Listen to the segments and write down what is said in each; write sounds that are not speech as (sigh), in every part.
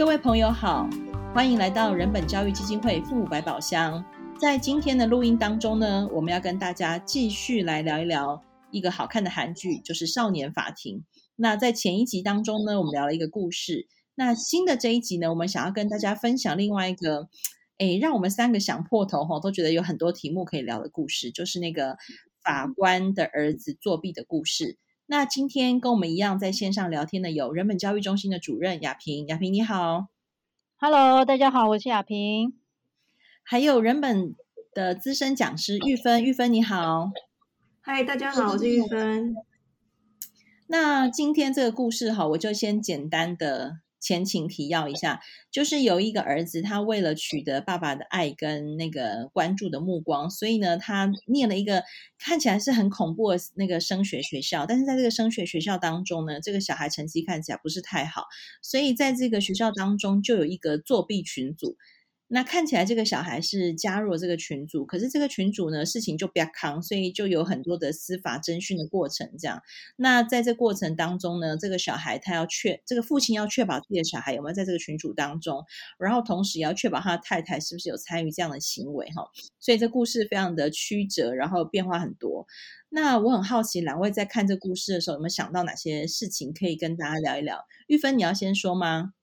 各位朋友好，欢迎来到人本教育基金会父母百宝箱。在今天的录音当中呢，我们要跟大家继续来聊一聊一个好看的韩剧，就是《少年法庭》。那在前一集当中呢，我们聊了一个故事。那新的这一集呢，我们想要跟大家分享另外一个，诶，让我们三个想破头哈，都觉得有很多题目可以聊的故事，就是那个法官的儿子作弊的故事。那今天跟我们一样在线上聊天的有人本教育中心的主任雅萍，雅萍你好，Hello，大家好，我是雅萍，还有人本的资深讲师玉芬，玉芬你好，嗨，大家好，我是玉芬。那今天这个故事哈，我就先简单的。前情提要一下，就是有一个儿子，他为了取得爸爸的爱跟那个关注的目光，所以呢，他念了一个看起来是很恐怖的那个升学学校。但是在这个升学学校当中呢，这个小孩成绩看起来不是太好，所以在这个学校当中就有一个作弊群组。那看起来这个小孩是加入了这个群组，可是这个群组呢，事情就比较扛，所以就有很多的司法侦讯的过程。这样，那在这过程当中呢，这个小孩他要确，这个父亲要确保自己的小孩有没有在这个群组当中，然后同时也要确保他的太太是不是有参与这样的行为哈。所以这故事非常的曲折，然后变化很多。那我很好奇，两位在看这故事的时候有没有想到哪些事情可以跟大家聊一聊？玉芬，你要先说吗？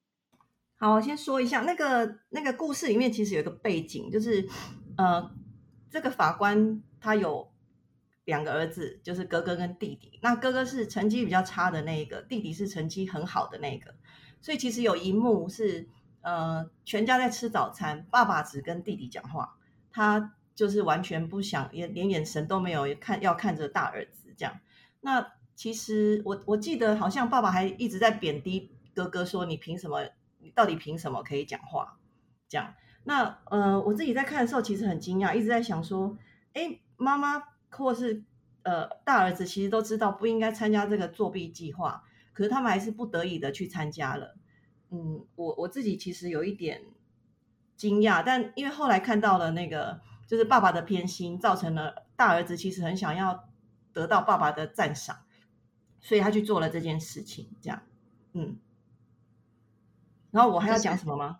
好，我先说一下那个那个故事里面其实有一个背景，就是呃，这个法官他有两个儿子，就是哥哥跟弟弟。那哥哥是成绩比较差的那一个，弟弟是成绩很好的那个。所以其实有一幕是呃，全家在吃早餐，爸爸只跟弟弟讲话，他就是完全不想，也连眼神都没有看，要看着大儿子这样。那其实我我记得好像爸爸还一直在贬低哥哥，说你凭什么？到底凭什么可以讲话？这样，那呃，我自己在看的时候，其实很惊讶，一直在想说，哎，妈妈或是呃大儿子，其实都知道不应该参加这个作弊计划，可是他们还是不得已的去参加了。嗯，我我自己其实有一点惊讶，但因为后来看到了那个，就是爸爸的偏心，造成了大儿子其实很想要得到爸爸的赞赏，所以他去做了这件事情。这样，嗯。然后我还要讲什么吗？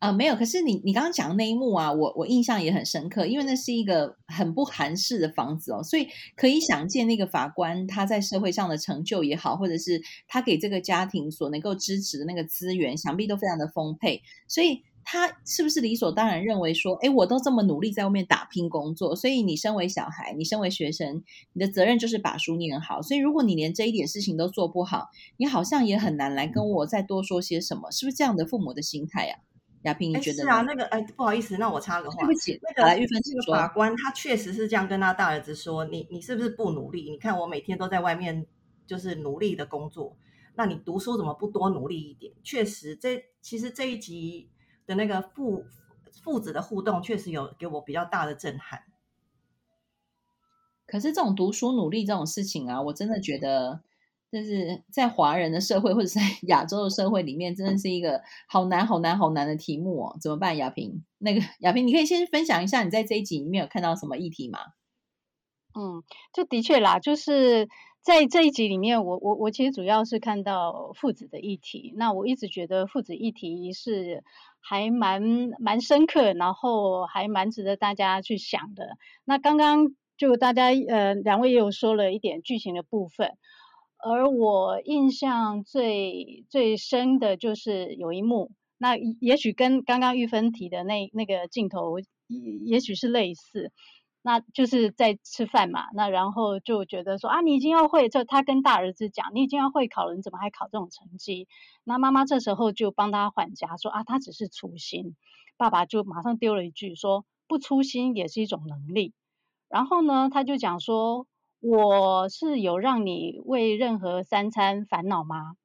啊、呃，没有。可是你你刚刚讲的那一幕啊，我我印象也很深刻，因为那是一个很不韩式的房子哦，所以可以想见那个法官他在社会上的成就也好，或者是他给这个家庭所能够支持的那个资源，想必都非常的丰沛，所以。他是不是理所当然认为说，哎，我都这么努力在外面打拼工作，所以你身为小孩，你身为学生，你的责任就是把书念好。所以如果你连这一点事情都做不好，你好像也很难来跟我再多说些什么，是不是这样的父母的心态呀？亚萍，你觉得？是啊，那个，哎，不好意思，那我插个话，对不起，那个来玉芬这个法官他确实是这样跟他大儿子说，你你是不是不努力？你看我每天都在外面就是努力的工作，那你读书怎么不多努力一点？确实，这其实这一集。的那个父父子的互动确实有给我比较大的震撼。可是这种读书努力这种事情啊，我真的觉得，就是在华人的社会或者是在亚洲的社会里面，真的是一个好难、好难、好难的题目哦。怎么办，亚萍？那个亚萍，你可以先分享一下你在这一集里面有看到什么议题吗？嗯，就的确啦，就是。在这一集里面，我我我其实主要是看到父子的议题。那我一直觉得父子议题是还蛮蛮深刻，然后还蛮值得大家去想的。那刚刚就大家呃两位也有说了一点剧情的部分，而我印象最最深的就是有一幕，那也许跟刚刚玉芬提的那那个镜头也许是类似。那就是在吃饭嘛，那然后就觉得说啊，你已经要会，就他跟大儿子讲，你已经要会考了，你怎么还考这种成绩？那妈妈这时候就帮他缓颊说啊，他只是粗心。爸爸就马上丢了一句说，不粗心也是一种能力。然后呢，他就讲说，我是有让你为任何三餐烦恼吗？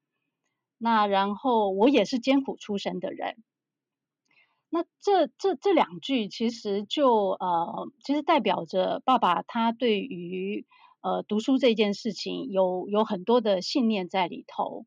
那然后我也是艰苦出身的人。那这这这两句其实就呃，其实代表着爸爸他对于呃读书这件事情有有很多的信念在里头。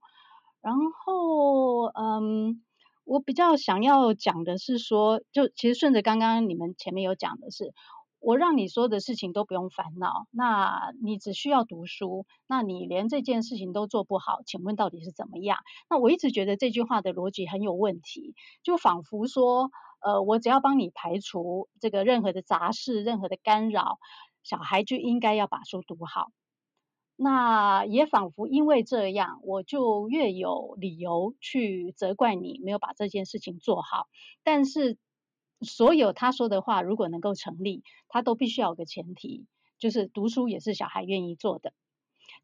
然后嗯，我比较想要讲的是说，就其实顺着刚刚你们前面有讲的是，我让你所有的事情都不用烦恼，那你只需要读书，那你连这件事情都做不好，请问到底是怎么样？那我一直觉得这句话的逻辑很有问题，就仿佛说，呃，我只要帮你排除这个任何的杂事、任何的干扰，小孩就应该要把书读好。那也仿佛因为这样，我就越有理由去责怪你没有把这件事情做好，但是。所有他说的话，如果能够成立，他都必须要有个前提，就是读书也是小孩愿意做的。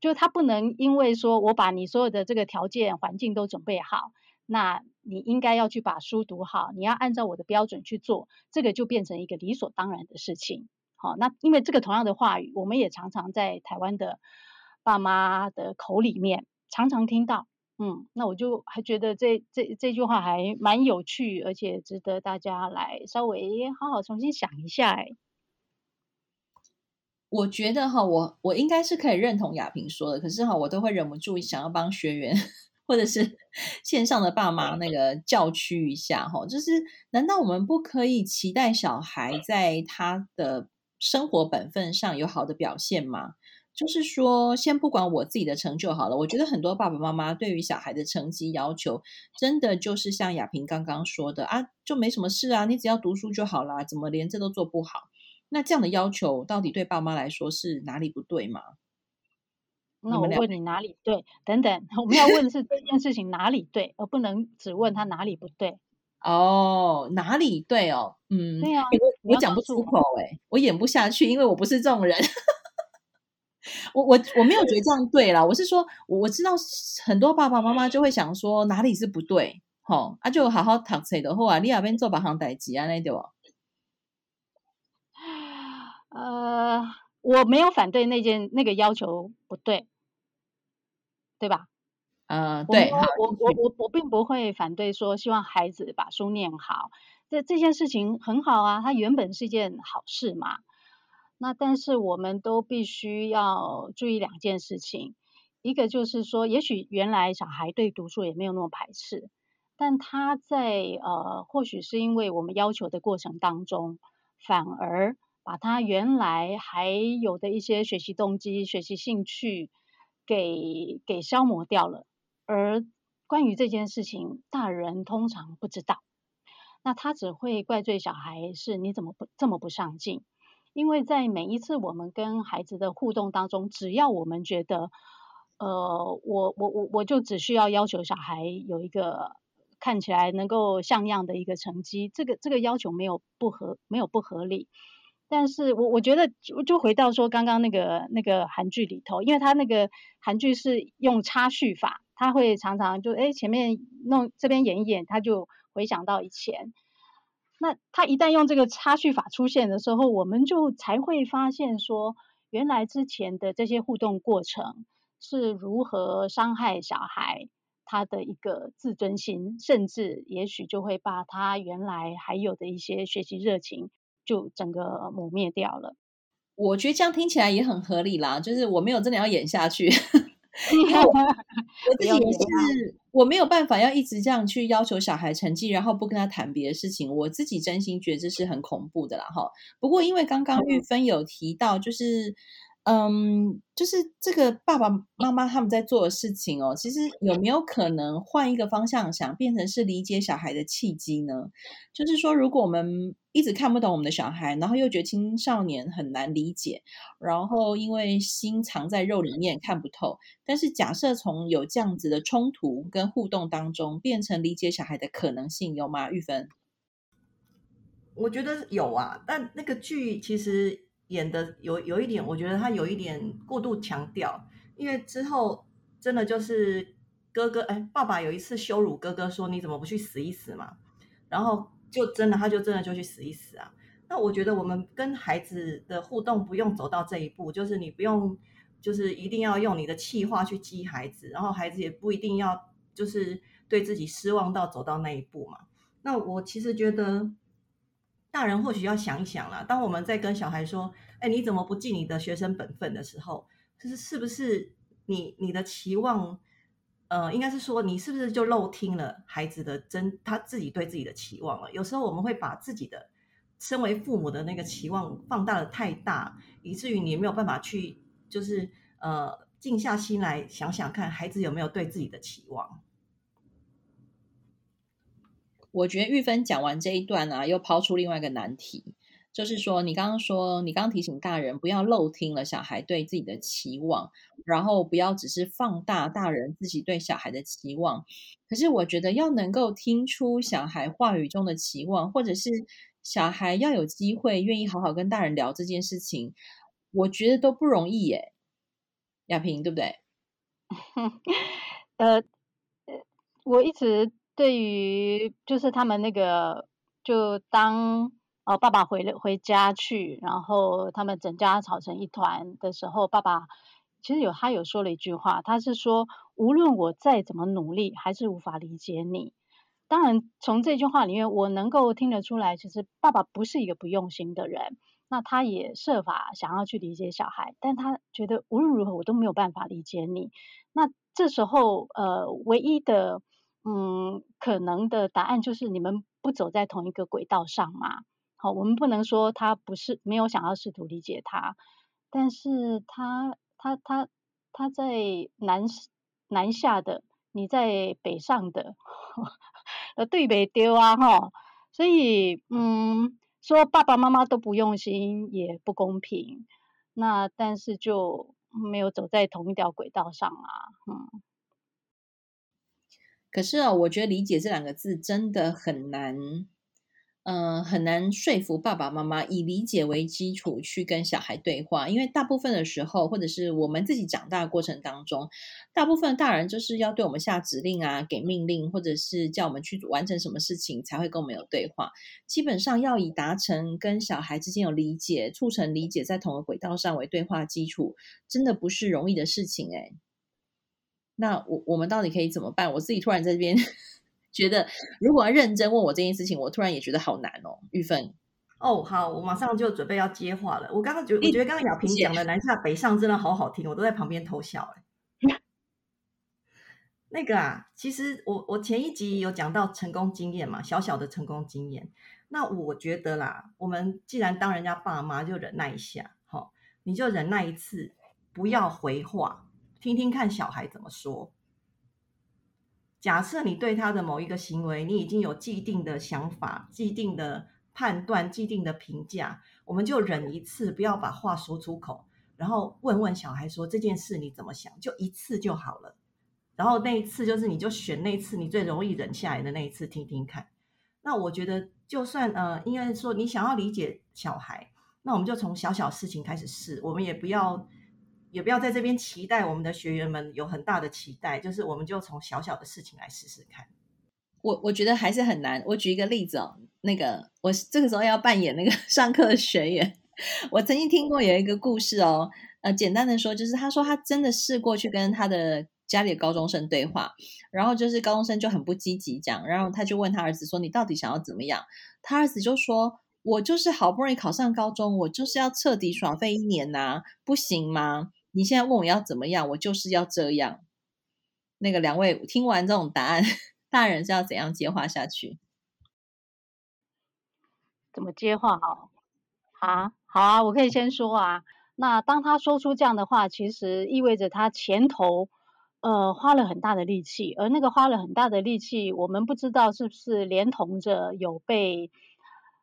就他不能因为说我把你所有的这个条件环境都准备好，那你应该要去把书读好，你要按照我的标准去做，这个就变成一个理所当然的事情。好，那因为这个同样的话语，我们也常常在台湾的爸妈的口里面常常听到。嗯，那我就还觉得这这这句话还蛮有趣，而且值得大家来稍微好好重新想一下。哎，我觉得哈，我我应该是可以认同雅萍说的，可是哈，我都会忍不住想要帮学员或者是 (laughs) 线上的爸妈那个教区一下哈，就是难道我们不可以期待小孩在他的生活本分上有好的表现吗？就是说，先不管我自己的成就好了。我觉得很多爸爸妈妈对于小孩的成绩要求，真的就是像亚萍刚刚说的啊，就没什么事啊，你只要读书就好啦，怎么连这都做不好？那这样的要求到底对爸妈来说是哪里不对吗？那我问你哪里对？等等，(laughs) 我们要问的是这件事情哪里对，而不能只问他哪里不对。哦，哪里对哦？嗯，对啊，我我讲不出口哎，我演不下去，因为我不是这种人。我我我没有觉得这样对啦，我是说，我知道很多爸爸妈妈就会想说哪里是不对，吼啊，就好好读书的话，你那边做别行代志啊，那对不？呃，我没有反对那件那个要求不对，对吧？呃，对，我我我我我并不会反对说希望孩子把书念好，这这件事情很好啊，它原本是一件好事嘛。那但是我们都必须要注意两件事情，一个就是说，也许原来小孩对读书也没有那么排斥，但他在呃，或许是因为我们要求的过程当中，反而把他原来还有的一些学习动机、学习兴趣给给消磨掉了。而关于这件事情，大人通常不知道，那他只会怪罪小孩是你怎么不这么不上进。因为在每一次我们跟孩子的互动当中，只要我们觉得，呃，我我我我就只需要要求小孩有一个看起来能够像样的一个成绩，这个这个要求没有不合没有不合理，但是我我觉得就回到说刚刚那个那个韩剧里头，因为他那个韩剧是用插叙法，他会常常就哎前面弄这边演一演，他就回想到以前。那他一旦用这个插叙法出现的时候，我们就才会发现说，原来之前的这些互动过程是如何伤害小孩他的一个自尊心，甚至也许就会把他原来还有的一些学习热情就整个抹灭掉了。我觉得这样听起来也很合理啦，就是我没有真的要演下去。(laughs) 我自己也是，我没有办法要一直这样去要求小孩成绩，然后不跟他谈别的事情。我自己真心觉得这是很恐怖的啦，哈。不过因为刚刚玉芬有提到，就是。嗯，就是这个爸爸妈妈他们在做的事情哦，其实有没有可能换一个方向想，变成是理解小孩的契机呢？就是说，如果我们一直看不懂我们的小孩，然后又觉得青少年很难理解，然后因为心藏在肉里面看不透，但是假设从有这样子的冲突跟互动当中，变成理解小孩的可能性有吗？玉芬，我觉得有啊，但那个剧其实。演的有有一点，我觉得他有一点过度强调，因为之后真的就是哥哥哎，爸爸有一次羞辱哥哥说，你怎么不去死一死嘛？然后就真的他就真的就去死一死啊。那我觉得我们跟孩子的互动不用走到这一步，就是你不用就是一定要用你的气话去激孩子，然后孩子也不一定要就是对自己失望到走到那一步嘛。那我其实觉得。大人或许要想一想啦，当我们在跟小孩说：“哎，你怎么不尽你的学生本分的时候，就是是不是你你的期望，呃，应该是说你是不是就漏听了孩子的真他自己对自己的期望了？有时候我们会把自己的身为父母的那个期望放大的太大，以至于你没有办法去，就是呃，静下心来想想看，孩子有没有对自己的期望。我觉得玉芬讲完这一段啊，又抛出另外一个难题，就是说，你刚刚说，你刚刚提醒大人不要漏听了小孩对自己的期望，然后不要只是放大大人自己对小孩的期望。可是我觉得要能够听出小孩话语中的期望，或者是小孩要有机会愿意好好跟大人聊这件事情，我觉得都不容易耶。亚萍，对不对？(laughs) 呃，我一直。对于就是他们那个，就当呃爸爸回了回家去，然后他们整家吵成一团的时候，爸爸其实有他有说了一句话，他是说无论我再怎么努力，还是无法理解你。当然从这句话里面，我能够听得出来，其实爸爸不是一个不用心的人，那他也设法想要去理解小孩，但他觉得无论如何我都没有办法理解你。那这时候呃唯一的。嗯，可能的答案就是你们不走在同一个轨道上嘛。好，我们不能说他不是没有想要试图理解他，但是他他他他在南南下的，你在北上的，呃，对北丢啊哈。所以嗯，说爸爸妈妈都不用心也不公平。那但是就没有走在同一条轨道上啊，嗯。可是啊，我觉得理解这两个字真的很难，嗯、很难说服爸爸妈妈以理解为基础去跟小孩对话，因为大部分的时候，或者是我们自己长大的过程当中，大部分大人就是要对我们下指令啊，给命令，或者是叫我们去完成什么事情才会跟我们有对话。基本上要以达成跟小孩之间有理解、促成理解在同一个轨道上为对话基础，真的不是容易的事情哎。那我我们到底可以怎么办？我自己突然在这边 (laughs) 觉得，如果要认真问我这件事情，我突然也觉得好难哦。玉芬，哦，好，我马上就准备要接话了。我刚刚觉得，我觉得刚刚亚萍讲的南下北上真的好好听，我都在旁边偷笑。哎，(laughs) 那个啊，其实我我前一集有讲到成功经验嘛，小小的成功经验。那我觉得啦，我们既然当人家爸妈，就忍耐一下，好，你就忍耐一次，不要回话。听听看小孩怎么说。假设你对他的某一个行为，你已经有既定的想法、既定的判断、既定的评价，我们就忍一次，不要把话说出口，然后问问小孩说这件事你怎么想，就一次就好了。然后那一次就是你就选那次你最容易忍下来的那一次听听看。那我觉得就算呃，应该说你想要理解小孩，那我们就从小小事情开始试，我们也不要。也不要在这边期待我们的学员们有很大的期待，就是我们就从小小的事情来试试看。我我觉得还是很难。我举一个例子哦，那个我这个时候要扮演那个 (laughs) 上课的学员。我曾经听过有一个故事哦，呃，简单的说就是他说他真的试过去跟他的家里的高中生对话，然后就是高中生就很不积极讲，然后他就问他儿子说：“你到底想要怎么样？”他儿子就说：“我就是好不容易考上高中，我就是要彻底耍废一年呐，不行吗？”你现在问我要怎么样，我就是要这样。那个两位听完这种答案，大人是要怎样接话下去？怎么接话好？啊，好啊，我可以先说啊。那当他说出这样的话，其实意味着他前头呃花了很大的力气，而那个花了很大的力气，我们不知道是不是连同着有被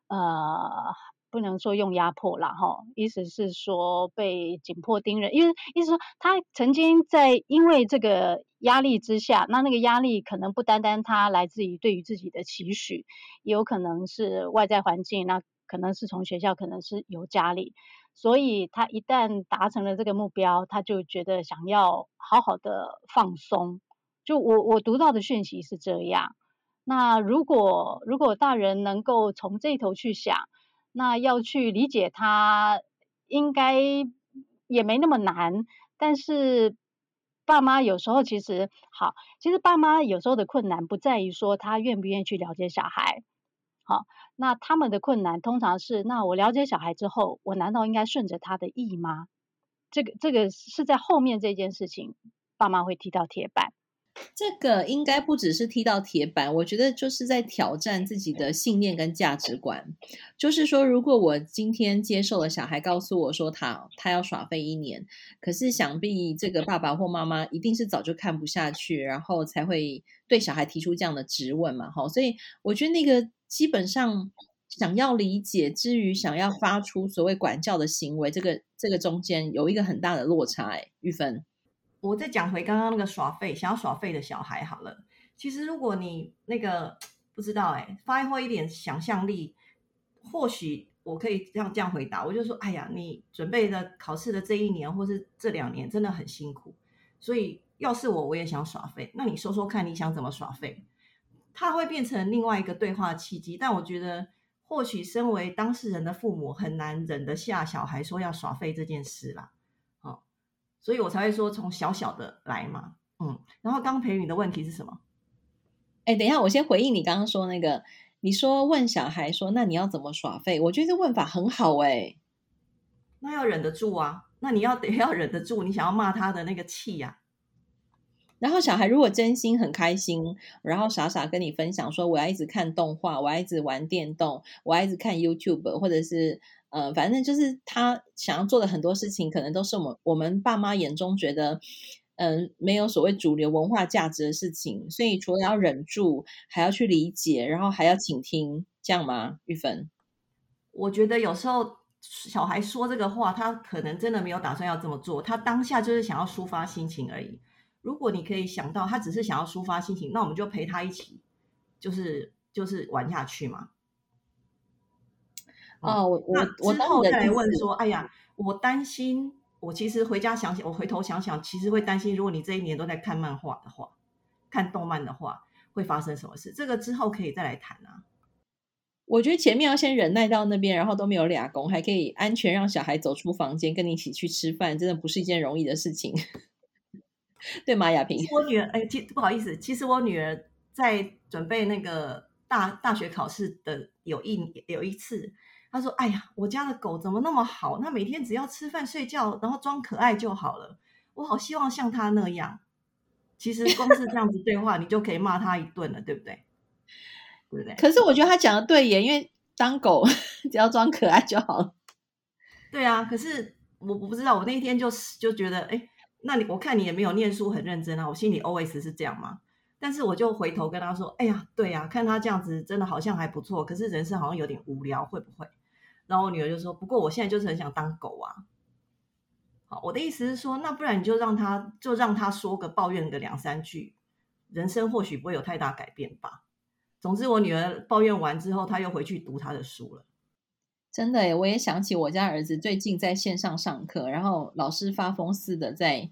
呃。不能说用压迫了哈，意思是说被紧迫盯人，因为意思说他曾经在因为这个压力之下，那那个压力可能不单单他来自于对于自己的期许，也有可能是外在环境，那可能是从学校，可能是由家里，所以他一旦达成了这个目标，他就觉得想要好好的放松。就我我读到的讯息是这样，那如果如果大人能够从这头去想。那要去理解他，应该也没那么难。但是爸妈有时候其实好，其实爸妈有时候的困难不在于说他愿不愿意去了解小孩。好，那他们的困难通常是，那我了解小孩之后，我难道应该顺着他的意吗？这个这个是在后面这件事情，爸妈会踢到铁板。这个应该不只是踢到铁板，我觉得就是在挑战自己的信念跟价值观。就是说，如果我今天接受了小孩告诉我说他他要耍废一年，可是想必这个爸爸或妈妈一定是早就看不下去，然后才会对小孩提出这样的质问嘛。哈，所以我觉得那个基本上想要理解之余，想要发出所谓管教的行为，这个这个中间有一个很大的落差。哎，玉芬。我再讲回刚刚那个耍废，想要耍废的小孩好了。其实如果你那个不知道哎，发挥一点想象力，或许我可以这样这样回答。我就说，哎呀，你准备的考试的这一年或是这两年真的很辛苦，所以要是我，我也想耍废。那你说说看，你想怎么耍废？它会变成另外一个对话契机。但我觉得，或许身为当事人的父母很难忍得下小孩说要耍废这件事啦。所以我才会说从小小的来嘛，嗯，然后刚培宇的问题是什么？哎，等一下，我先回应你刚刚说那个，你说问小孩说，那你要怎么耍废？我觉得这问法很好哎，那要忍得住啊，那你要得要忍得住，你想要骂他的那个气呀、啊。然后小孩如果真心很开心，然后傻傻跟你分享说，我要一直看动画，我要一直玩电动，我要一直看 YouTube，或者是。呃，反正就是他想要做的很多事情，可能都是我们我们爸妈眼中觉得，嗯、没有所谓主流文化价值的事情。所以除了要忍住，还要去理解，然后还要倾听，这样吗？玉芬，我觉得有时候小孩说这个话，他可能真的没有打算要这么做，他当下就是想要抒发心情而已。如果你可以想到他只是想要抒发心情，那我们就陪他一起，就是就是玩下去嘛。哦，我我我之后再来问说，哎呀，我担心，我其实回家想想，我回头想想，其实会担心，如果你这一年都在看漫画的话，看动漫的话，会发生什么事？这个之后可以再来谈啊。我觉得前面要先忍耐到那边，然后都没有俩工，还可以安全让小孩走出房间跟你一起去吃饭，真的不是一件容易的事情，对吗？亚萍，我女儿，哎，其不好意思，其实我女儿在准备那个大大学考试的有一有一次。她说：“哎呀，我家的狗怎么那么好？它每天只要吃饭睡觉，然后装可爱就好了。我好希望像它那样。其实光是这样子对话，你就可以骂它一顿了，对不对？对不对？可是我觉得他讲的对耶，因为当狗 (laughs) 只要装可爱就好了。对啊，可是我我不知道，我那一天就就觉得，哎，那你我看你也没有念书很认真啊，我心里 always 是这样嘛。但是我就回头跟他说，哎呀，对呀，看他这样子真的好像还不错，可是人生好像有点无聊，会不会？”然后我女儿就说：“不过我现在就是很想当狗啊。”好，我的意思是说，那不然你就让他就让他说个抱怨个两三句，人生或许不会有太大改变吧。总之，我女儿抱怨完之后，她又回去读她的书了。真的耶，我也想起我家儿子最近在线上上课，然后老师发疯似的在。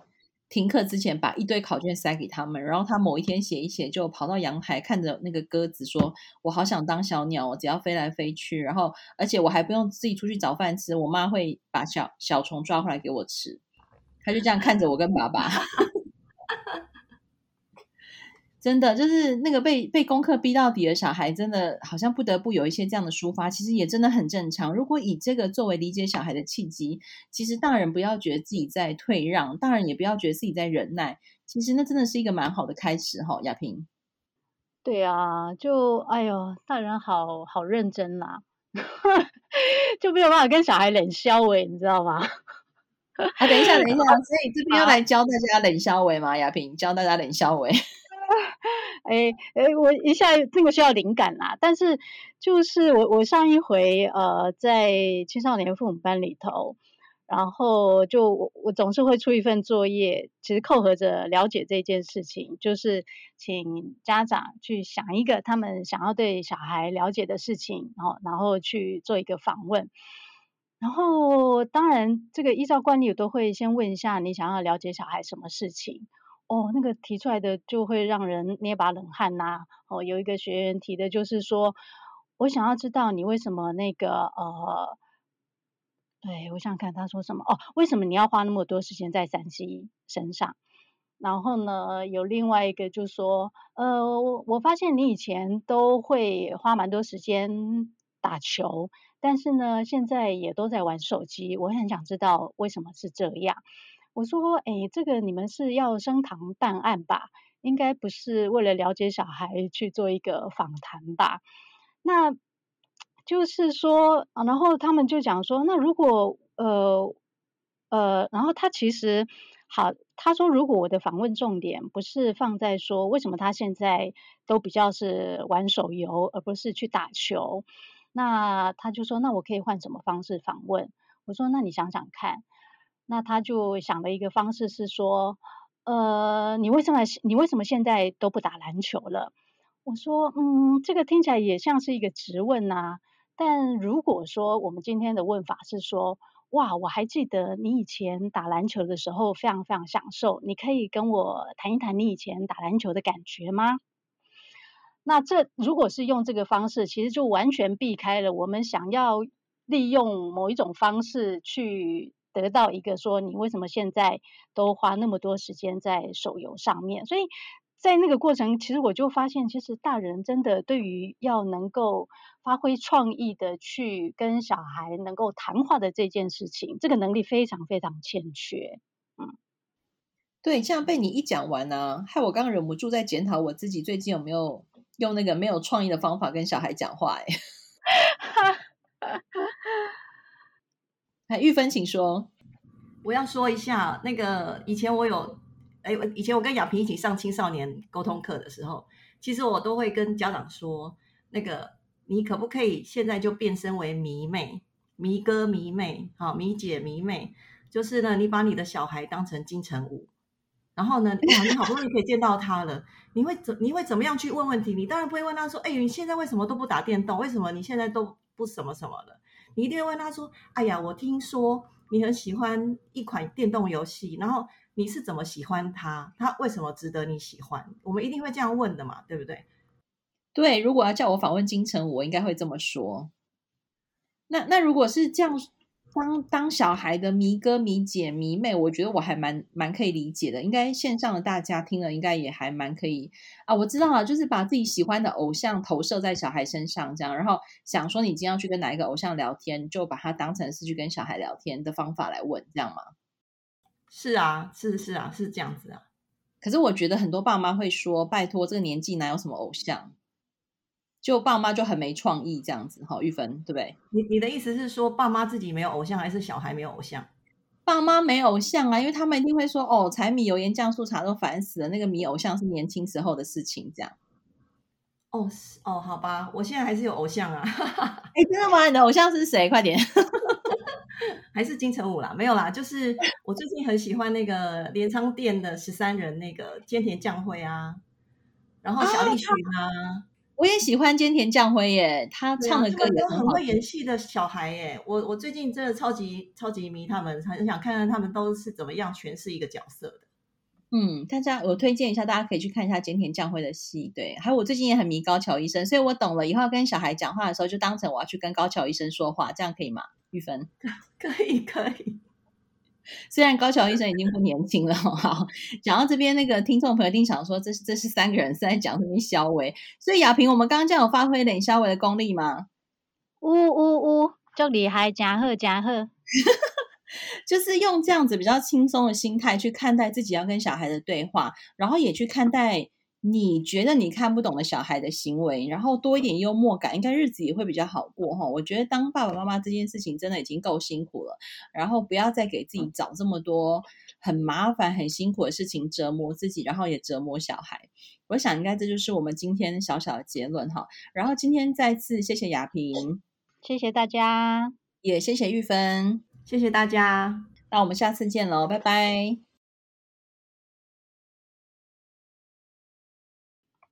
停课之前，把一堆考卷塞给他们，然后他某一天写一写，就跑到阳台看着那个鸽子，说：“我好想当小鸟，我只要飞来飞去。然后，而且我还不用自己出去找饭吃，我妈会把小小虫抓回来给我吃。”他就这样看着我跟爸爸。(laughs) 真的就是那个被被功课逼到底的小孩，真的好像不得不有一些这样的抒发，其实也真的很正常。如果以这个作为理解小孩的契机，其实大人不要觉得自己在退让，大人也不要觉得自己在忍耐，其实那真的是一个蛮好的开始哈。亚萍，对啊，就哎呦，大人好好认真呐、啊，(laughs) 就没有办法跟小孩冷笑话，你知道吗？啊，等一下，等一下，(laughs) 所以这边要来教大家冷笑话吗？亚萍教大家冷笑话。哎哎，我一下这个需要灵感啦，但是就是我我上一回呃在青少年父母班里头，然后就我我总是会出一份作业，其实扣合着了解这件事情，就是请家长去想一个他们想要对小孩了解的事情，然后然后去做一个访问，然后当然这个依照惯例我都会先问一下你想要了解小孩什么事情。哦，那个提出来的就会让人捏把冷汗呐、哦，有一个学员提的就是说，我想要知道你为什么那个呃，对，我想看他说什么哦，为什么你要花那么多时间在 3C 身上？然后呢，有另外一个就说，呃，我我发现你以前都会花蛮多时间打球，但是呢，现在也都在玩手机。我很想知道为什么是这样。我说，哎，这个你们是要升堂办案吧？应该不是为了了解小孩去做一个访谈吧？那就是说，然后他们就讲说，那如果呃呃，然后他其实好，他说如果我的访问重点不是放在说为什么他现在都比较是玩手游，而不是去打球，那他就说，那我可以换什么方式访问？我说，那你想想看。那他就想了一个方式是说，呃，你为什么你为什么现在都不打篮球了？我说，嗯，这个听起来也像是一个质问呐。但如果说我们今天的问法是说，哇，我还记得你以前打篮球的时候非常非常享受，你可以跟我谈一谈你以前打篮球的感觉吗？那这如果是用这个方式，其实就完全避开了我们想要利用某一种方式去。得到一个说，你为什么现在都花那么多时间在手游上面？所以在那个过程，其实我就发现，其实大人真的对于要能够发挥创意的去跟小孩能够谈话的这件事情，这个能力非常非常欠缺。嗯，对，这样被你一讲完呢、害我刚刚忍不住在检讨我自己最近有没有用那个没有创意的方法跟小孩讲话、欸。哎。(laughs) 玉芬，请说。我要说一下，那个以前我有，哎，以前我跟亚萍一起上青少年沟通课的时候，其实我都会跟家长说，那个你可不可以现在就变身为迷妹、迷哥、迷妹，好，迷姐、迷妹，就是呢，你把你的小孩当成金城武，然后呢，(laughs) 哇，你好不容易可以见到他了，你会怎你会怎么样去问问题？你当然不会问他说，哎，你现在为什么都不打电动？为什么你现在都不什么什么的？你一定会问他说：“哎呀，我听说你很喜欢一款电动游戏，然后你是怎么喜欢它？它为什么值得你喜欢？”我们一定会这样问的嘛，对不对？对，如果要叫我访问金城武，我应该会这么说。那那如果是这样。当当小孩的迷哥、迷姐、迷妹，我觉得我还蛮蛮可以理解的。应该线上的大家听了，应该也还蛮可以啊。我知道了，就是把自己喜欢的偶像投射在小孩身上，这样，然后想说你今天要去跟哪一个偶像聊天，就把它当成是去跟小孩聊天的方法来问，这样吗？是啊，是是啊，是这样子啊。可是我觉得很多爸妈会说：“拜托，这个年纪哪有什么偶像？”就爸妈就很没创意这样子，哈，玉芬对不对？你你的意思是说，爸妈自己没有偶像，还是小孩没有偶像？爸妈没偶像啊，因为他们一定会说，哦，柴米油盐酱醋茶都烦死了，那个迷偶像是年轻时候的事情，这样。哦哦，好吧，我现在还是有偶像啊。(laughs) 哎，真的吗？你的偶像是谁？快点，(laughs) 还是金城武啦？没有啦，就是我最近很喜欢那个镰仓店的十三人那个菅田将晖啊，然后小栗旬啊。我也喜欢菅田将晖耶，他唱的歌也很好。很会演戏的小孩耶，我我最近真的超级超级迷他们，很想看看他们都是怎么样诠释一个角色的。嗯，大家我推荐一下，大家可以去看一下菅田将晖的戏。对，还有我最近也很迷高桥医生，所以我懂了，以后跟小孩讲话的时候，就当成我要去跟高桥医生说话，这样可以吗？玉芬，可 (laughs) 以可以。虽然高桥医生已经不年轻了，好，讲到这边，那个听众朋友一定想说，这是这是三个人是在讲什么肖维？所以亚萍，我们刚刚这样有发挥点肖维的功力吗？呜呜呜，就厉害，加贺加贺，(laughs) 就是用这样子比较轻松的心态去看待自己要跟小孩的对话，然后也去看待。你觉得你看不懂的小孩的行为，然后多一点幽默感，应该日子也会比较好过哈。我觉得当爸爸妈妈这件事情真的已经够辛苦了，然后不要再给自己找这么多很麻烦、很辛苦的事情折磨自己，然后也折磨小孩。我想应该这就是我们今天小小的结论哈。然后今天再次谢谢雅萍，谢谢大家，也谢谢玉芬，谢谢大家。那我们下次见喽，拜拜。